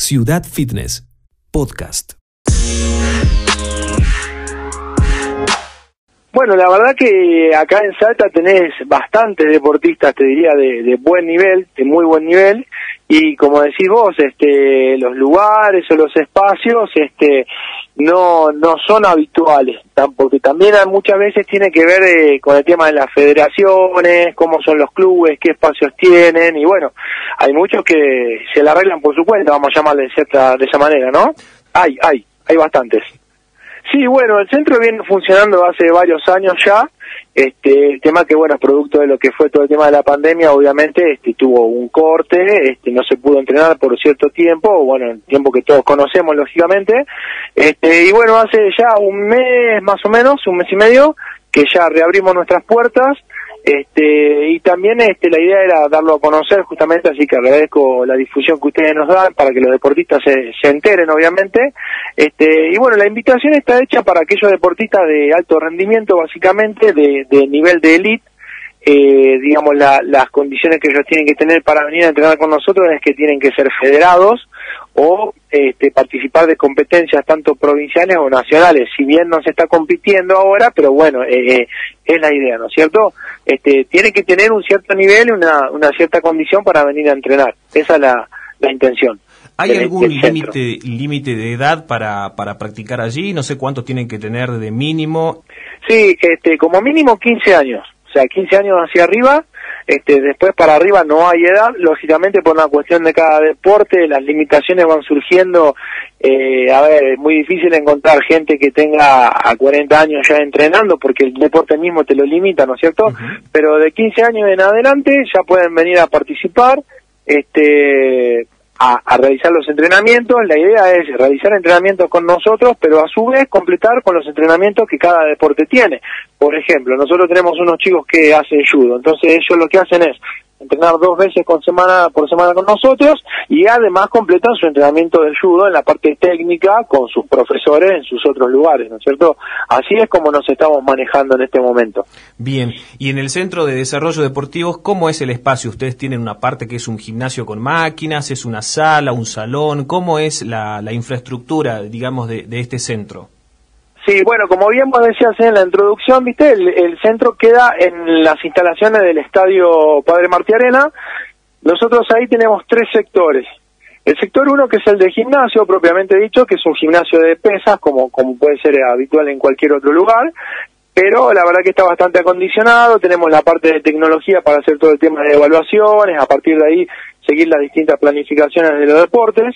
Ciudad Fitness, podcast. Bueno, la verdad que acá en Salta tenés bastantes deportistas, te diría, de, de, buen nivel, de muy buen nivel, y como decís vos, este, los lugares o los espacios, este, no, no son habituales, porque también muchas veces tiene que ver eh, con el tema de las federaciones, cómo son los clubes, qué espacios tienen, y bueno, hay muchos que se la arreglan por su cuenta, vamos a llamarle de, cierta, de esa manera, ¿no? Hay, hay, hay bastantes. Sí, bueno, el centro viene funcionando hace varios años ya. Este, el tema que, bueno, producto de lo que fue todo el tema de la pandemia, obviamente, este, tuvo un corte, este, no se pudo entrenar por cierto tiempo, bueno, el tiempo que todos conocemos, lógicamente. Este, y bueno, hace ya un mes más o menos, un mes y medio, que ya reabrimos nuestras puertas este, y también este, la idea era darlo a conocer justamente, así que agradezco la difusión que ustedes nos dan para que los deportistas se, se enteren, obviamente. Este, y bueno, la invitación está hecha para aquellos deportistas de alto rendimiento, básicamente, de, nivel de elite, eh, digamos, la, las condiciones que ellos tienen que tener para venir a entrenar con nosotros es que tienen que ser federados o este, participar de competencias tanto provinciales o nacionales. Si bien no se está compitiendo ahora, pero bueno, eh, eh es la idea, ¿no es cierto? Este, tiene que tener un cierto nivel y una, una cierta condición para venir a entrenar. Esa es la, la intención. ¿Hay algún límite límite de edad para, para practicar allí? No sé cuántos tienen que tener de mínimo. Sí, este, como mínimo 15 años. O sea, 15 años hacia arriba este, después para arriba no hay edad, lógicamente por una cuestión de cada deporte, las limitaciones van surgiendo, eh, a ver, es muy difícil encontrar gente que tenga a 40 años ya entrenando porque el deporte mismo te lo limita, ¿no es cierto? Pero de 15 años en adelante ya pueden venir a participar, este, a, realizar los entrenamientos. La idea es realizar entrenamientos con nosotros, pero a su vez completar con los entrenamientos que cada deporte tiene. Por ejemplo, nosotros tenemos unos chicos que hacen judo, entonces ellos lo que hacen es entrenar dos veces con semana por semana con nosotros y además completan su entrenamiento de judo en la parte técnica con sus profesores en sus otros lugares, ¿no es cierto? Así es como nos estamos manejando en este momento. Bien, y en el Centro de Desarrollo Deportivo, ¿cómo es el espacio? Ustedes tienen una parte que es un gimnasio con máquinas, es una sala, un salón, ¿cómo es la, infraestructura, digamos, de este centro? Sí, bueno, como bien vos decías en la introducción, viste, el, centro queda en las instalaciones del Estadio Padre Martí Arena. Nosotros ahí tenemos tres sectores. El sector uno, que es el de gimnasio, propiamente dicho, que es un gimnasio de pesas, como, como puede ser habitual en cualquier otro lugar, pero la verdad que está bastante acondicionado. Tenemos la parte de tecnología para hacer todo el tema de evaluaciones, a partir de ahí seguir las distintas planificaciones de los deportes.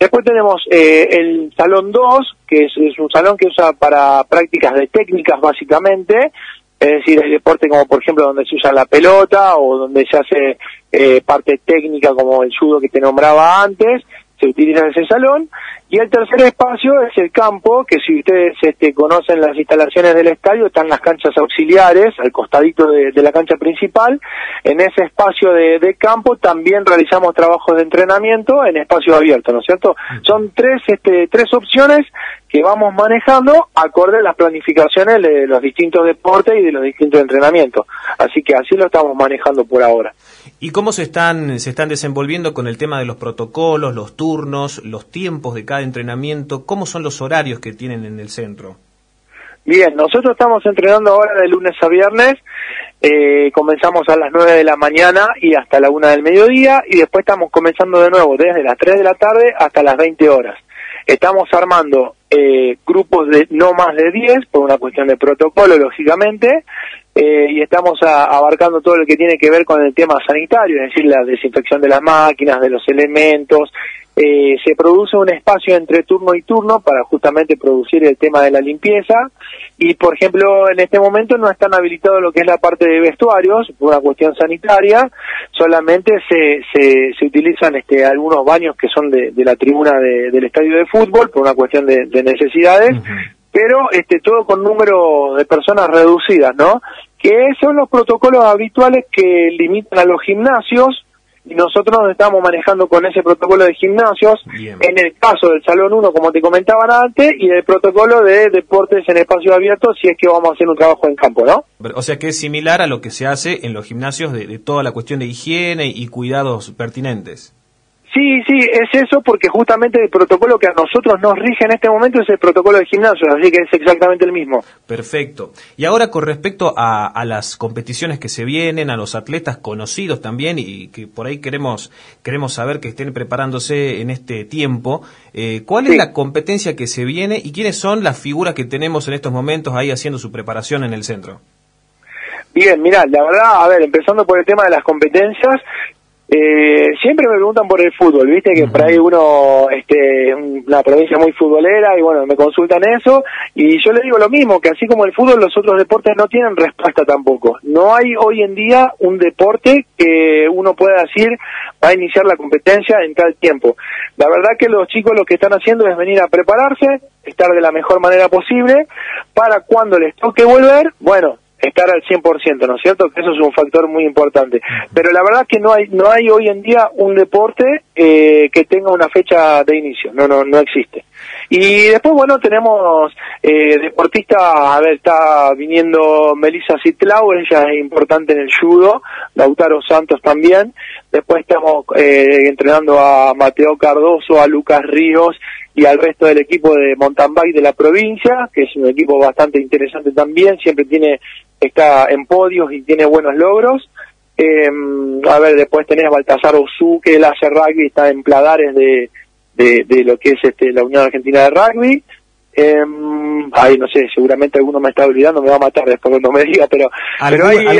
Después tenemos eh, el salón 2, que es, un salón que usa para prácticas de técnicas básicamente, es decir, hay deporte como por ejemplo donde se usa la pelota o donde se hace eh, parte técnica como el judo que te nombraba antes, se utiliza ese salón. Y el tercer espacio es el campo, que si ustedes este, conocen las instalaciones del estadio, están las canchas auxiliares, al costadito de, la cancha principal. En ese espacio de, campo también realizamos trabajos de entrenamiento en espacio abierto, ¿no es cierto? Son tres, este, tres opciones que vamos manejando acorde a las planificaciones de los distintos deportes y de los distintos entrenamientos. Así que así lo estamos manejando por ahora. ¿Y cómo se están, se están desenvolviendo con el tema de los protocolos, los turnos, los tiempos de cada entrenamiento? ¿Cómo son los horarios que tienen en el centro? Bien, nosotros estamos entrenando ahora de lunes a viernes. Eh, comenzamos a las 9 de la mañana y hasta la 1 del mediodía y después estamos comenzando de nuevo desde las 3 de la tarde hasta las 20 horas. Estamos armando eh, grupos de no más de 10 por una cuestión de protocolo, lógicamente, eh, y estamos abarcando todo lo que tiene que ver con el tema sanitario, es decir, la desinfección de las máquinas, de los elementos. Eh, se produce un espacio entre turno y turno para justamente producir el tema de la limpieza. Y, por ejemplo, en este momento no están habilitados lo que es la parte de vestuarios por una cuestión sanitaria, solamente se, se, se utilizan este, algunos baños que son de, la tribuna del estadio de fútbol por una cuestión de, necesidades pero este todo con número de personas reducidas, ¿no? Que son los protocolos habituales que limitan a los gimnasios y nosotros nos estamos manejando con ese protocolo de gimnasios en el caso del Salón 1, como te comentaban antes, y el protocolo de deportes en espacio abierto si es que vamos a hacer un trabajo en campo, ¿no? O sea que es similar a lo que se hace en los gimnasios de, toda la cuestión de higiene y cuidados pertinentes. Sí, sí, es eso porque justamente el protocolo que a nosotros nos rige en este momento es el protocolo de gimnasio, así que es exactamente el mismo. Perfecto. Y ahora con respecto a, las competiciones que se vienen, a los atletas conocidos también y que por ahí queremos queremos saber que estén preparándose en este tiempo, eh, ¿cuál es la competencia que se viene y quiénes son las figuras que tenemos en estos momentos ahí haciendo su preparación en el centro? Bien, mira, la verdad, a ver, empezando por el tema de las competencias, eh, siempre me preguntan por el fútbol, viste que por ahí uno, este, una provincia muy futbolera y bueno, me consultan eso y yo le digo lo mismo, que así como el fútbol, los otros deportes no tienen respuesta tampoco. No hay hoy en día un deporte que uno pueda decir va a iniciar la competencia en tal tiempo. La verdad que los chicos lo que están haciendo es venir a prepararse, estar de la mejor manera posible para cuando les toque volver, bueno, estar al 100%, ¿no es cierto? Que eso es un factor muy importante. Pero la verdad que no hay no hay hoy en día un deporte eh, que tenga una fecha de inicio, no no no existe. Y después, bueno, tenemos eh, deportistas, a ver, está viniendo Melissa Citlau, ella es importante en el judo, Lautaro Santos también. Después estamos eh, entrenando a Mateo Cardoso, a Lucas Ríos y al resto del equipo de mountain bike de la provincia, que es un equipo bastante interesante también, siempre tiene está en podios y tiene buenos logros. Eh, a ver, después tenés a Baltasar Osu, que él hace rugby, está en pladares de, de, lo que es este, la Unión Argentina de Rugby. Eh, ay, no sé, seguramente alguno me está olvidando, me va a matar después cuando me diga, pero, pero hay,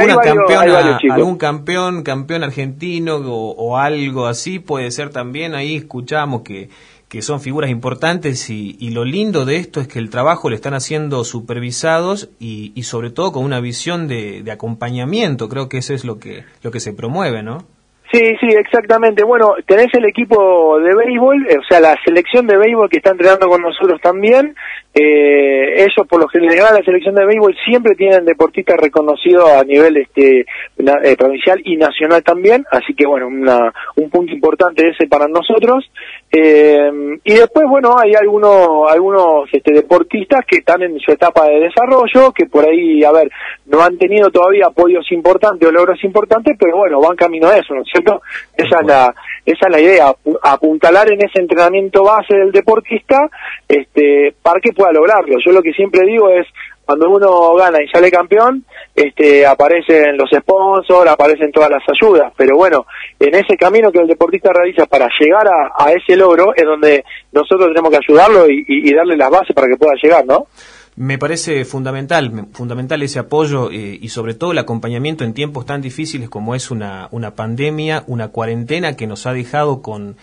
algún campeón, campeón argentino o, o, algo así puede ser también, ahí escuchamos que que son figuras importantes y, lo lindo de esto es que el trabajo lo están haciendo supervisados y, y sobre todo con una visión de, de, acompañamiento. Creo que eso es lo que, lo que se promueve, ¿no? Sí, sí, exactamente. Bueno, tenés el equipo de béisbol, o sea, la selección de béisbol que está entrenando con nosotros también. Eh, ellos, por lo general, la selección de béisbol siempre tienen deportistas reconocidos a nivel este eh, provincial y nacional también. Así que, bueno, una, un punto importante ese para nosotros. Eh, y después, bueno, hay algunos, algunos este, deportistas que están en su etapa de desarrollo, que por ahí, a ver, no han tenido todavía apoyos importantes o logros importantes, pero bueno, van camino a eso, ¿no es cierto? Esa es la, esa es la idea, apuntalar en ese entrenamiento base del deportista, este, para que pueda lograrlo. Yo lo que siempre digo es, cuando uno gana y sale campeón, este, aparecen los sponsors, aparecen todas las ayudas, pero bueno, en ese camino que el deportista realiza para llegar a, ese logro es donde nosotros tenemos que ayudarlo y, darle las bases para que pueda llegar, ¿no? Me parece fundamental, fundamental ese apoyo eh, y sobre todo el acompañamiento en tiempos tan difíciles como es una, una pandemia, una cuarentena que nos ha dejado con,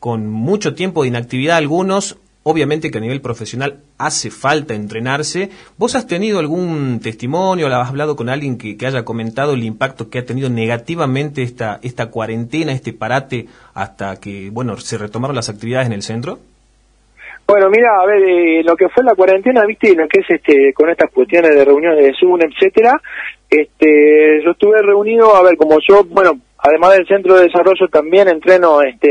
con mucho tiempo de inactividad algunos, Obviamente que a nivel profesional hace falta entrenarse. ¿Vos has tenido algún testimonio, has hablado con alguien que, haya comentado el impacto que ha tenido negativamente esta, esta cuarentena, este parate, hasta que, bueno, se retomaron las actividades en el centro? Bueno, mira, a ver, eh, lo que fue la cuarentena, viste, lo que es este, con estas cuestiones de reuniones de Zoom, etcétera, este, yo estuve reunido, a ver, como yo, bueno, además del centro de desarrollo también entreno este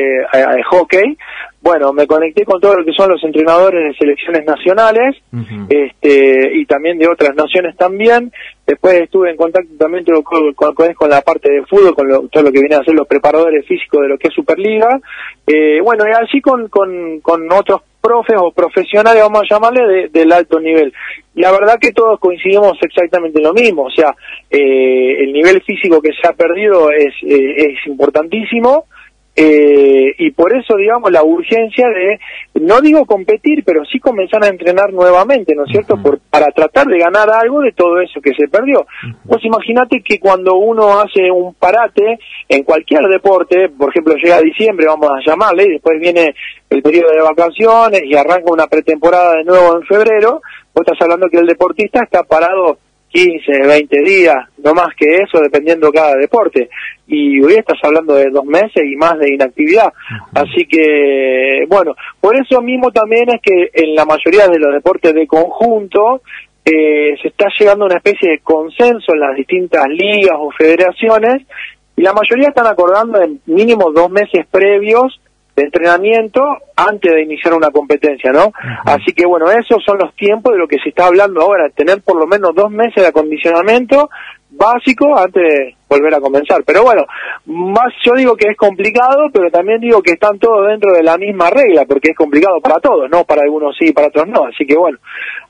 hockey bueno me conecté con todo lo que son los entrenadores de selecciones nacionales este y también de otras naciones también. Después estuve en contacto también con, con, la parte de fútbol con todo lo que vienen a ser los preparadores físicos de lo que es Superliga. Eh, bueno y así con, con, con otros profes o profesionales, vamos a llamarle, del alto nivel. La verdad que todos coincidimos exactamente en lo mismo, o sea, eh, el nivel físico que se ha perdido es, eh, es importantísimo, eh, y por eso, digamos, la urgencia de, no digo competir, pero sí comenzar a entrenar nuevamente, ¿no es cierto? Por, para tratar de ganar algo de todo eso que se perdió. Pues imagínate que cuando uno hace un parate en cualquier deporte, por ejemplo, llega diciembre, vamos a llamarle, y después viene el periodo de vacaciones y arranca una pretemporada de nuevo en febrero, vos estás hablando que el deportista está parado 15, 20 días, no más que eso, dependiendo cada deporte. Y hoy estás hablando de dos meses y más de inactividad. Así que, bueno, por eso mismo también es que en la mayoría de los deportes de conjunto eh, se está llegando a una especie de consenso en las distintas ligas o federaciones y la mayoría están acordando en mínimo dos meses previos de entrenamiento antes de iniciar una competencia, ¿no? Así que bueno, esos son los tiempos de lo que se está hablando ahora, tener por lo menos dos meses de acondicionamiento, básico antes de volver a comenzar. Pero bueno, más yo digo que es complicado, pero también digo que están todos dentro de la misma regla, porque es complicado para todos, ¿no? Para algunos sí, para otros no. Así que bueno,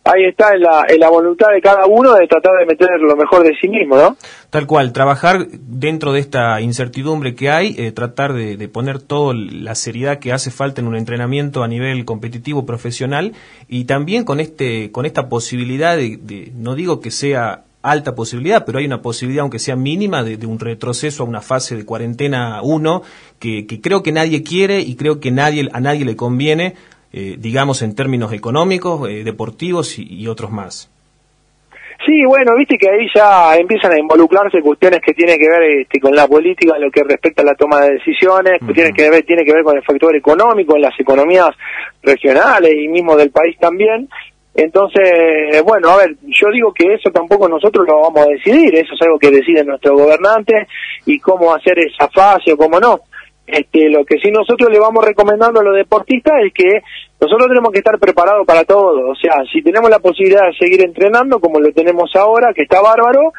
ahí está en la, en la voluntad de cada uno de tratar de meter lo mejor de sí mismo, ¿no? Tal cual, trabajar dentro de esta incertidumbre que hay, eh, tratar de, de poner toda la seriedad que hace falta en un entrenamiento a nivel competitivo profesional y también con este con esta posibilidad de, de no digo que sea alta posibilidad, pero hay una posibilidad, aunque sea mínima, de, un retroceso a una fase de cuarentena 1 que, creo que nadie quiere y creo que nadie, a nadie le conviene, eh, digamos, en términos económicos, eh, deportivos y, otros más. Sí, bueno, viste que ahí ya empiezan a involucrarse cuestiones que tienen que ver este, con la política, lo que respecta a la toma de decisiones, cuestiones que ver, tiene que ver con el factor económico en las economías regionales y mismo del país también. Entonces, bueno, a ver, yo digo que eso tampoco nosotros lo vamos a decidir, eso es algo que deciden nuestros gobernantes y cómo hacer esa fase o cómo no. Este, lo que sí nosotros le vamos recomendando a los deportistas es que nosotros tenemos que estar preparados para todo, o sea, si tenemos la posibilidad de seguir entrenando como lo tenemos ahora, que está bárbaro,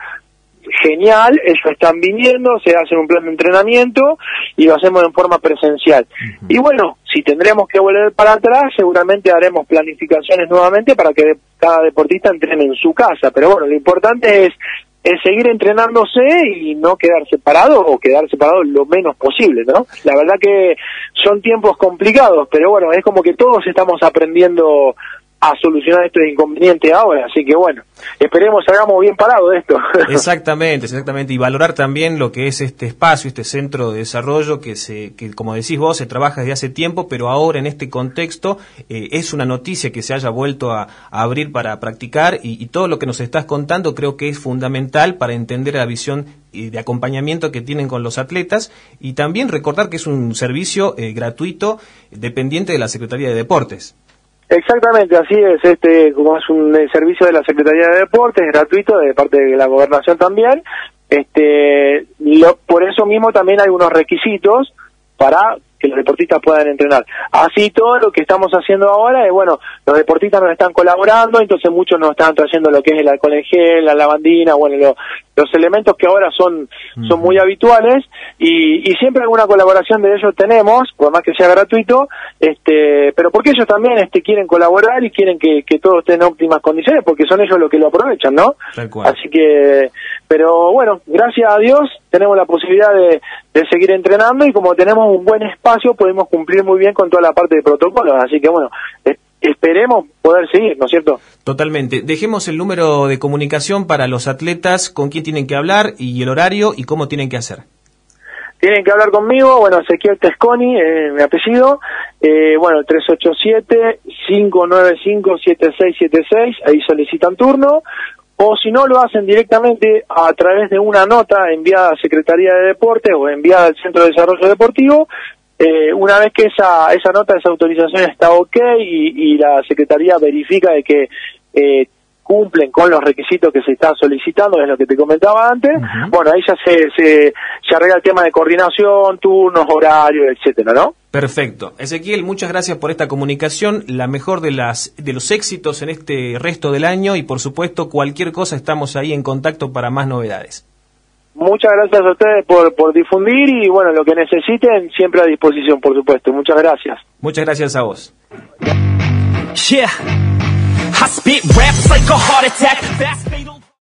genial, ellos están viniendo, se hacen un plan de entrenamiento y lo hacemos en forma presencial. Y bueno, si tendremos que volver para atrás, seguramente haremos planificaciones nuevamente para que cada deportista entrene en su casa. Pero bueno, lo importante es, es seguir entrenándose y no quedar separado o quedar separado lo menos posible, ¿no? La verdad que son tiempos complicados, pero bueno, es como que todos estamos aprendiendo a solucionar este inconveniente ahora. Así que bueno, esperemos hagamos bien parado de esto. Exactamente, exactamente. Y valorar también lo que es este espacio, este centro de desarrollo que, se, que como decís vos, se trabaja desde hace tiempo, pero ahora en este contexto eh, es una noticia que se haya vuelto a, abrir para practicar y, todo lo que nos estás contando creo que es fundamental para entender la visión eh, de acompañamiento que tienen con los atletas y también recordar que es un servicio eh, gratuito dependiente de la Secretaría de Deportes. Exactamente, así es, este, como es un servicio de la Secretaría de Deportes, gratuito, de parte de la gobernación también, este, por eso mismo también hay unos requisitos para que los deportistas puedan entrenar. Así todo lo que estamos haciendo ahora es, bueno, los deportistas nos están colaborando, entonces muchos nos están trayendo lo que es el alcohol en gel, la lavandina, bueno, los elementos que ahora son, son muy habituales y, y, siempre alguna colaboración de ellos tenemos, por más que sea gratuito, este, pero porque ellos también este, quieren colaborar y quieren que, que todo esté en óptimas condiciones, porque son ellos los que lo aprovechan, ¿no? Así que, pero bueno, gracias a Dios tenemos la posibilidad de, de seguir entrenando y como tenemos un buen espacio podemos cumplir muy bien con toda la parte de protocolos. Así que bueno, esperemos poder seguir, ¿no es cierto? Totalmente. Dejemos el número de comunicación para los atletas, con quién tienen que hablar y el horario y cómo tienen que hacer. Tienen que hablar conmigo, bueno, Ezequiel Tesconi, eh, mi apellido, eh, bueno, 387-595-7676, ahí solicitan turno, o si no lo hacen directamente a través de una nota enviada a Secretaría de Deportes o enviada al Centro de Desarrollo Deportivo, eh, una vez que esa, esa nota, esa autorización está ok y, la Secretaría verifica de que eh, cumplen con los requisitos que se están solicitando, es lo que te comentaba antes, bueno, ahí ya se, se, se, arregla el tema de coordinación, turnos, horarios, etcétera, ¿no? Perfecto. Ezequiel, muchas gracias por esta comunicación, la mejor de las de los éxitos en este resto del año y por supuesto cualquier cosa estamos ahí en contacto para más novedades. Muchas gracias a ustedes por, por difundir y bueno, lo que necesiten siempre a disposición, por supuesto. Muchas gracias. Muchas gracias a vos. Yeah. I spit raps like a heart attack. Fast fatal.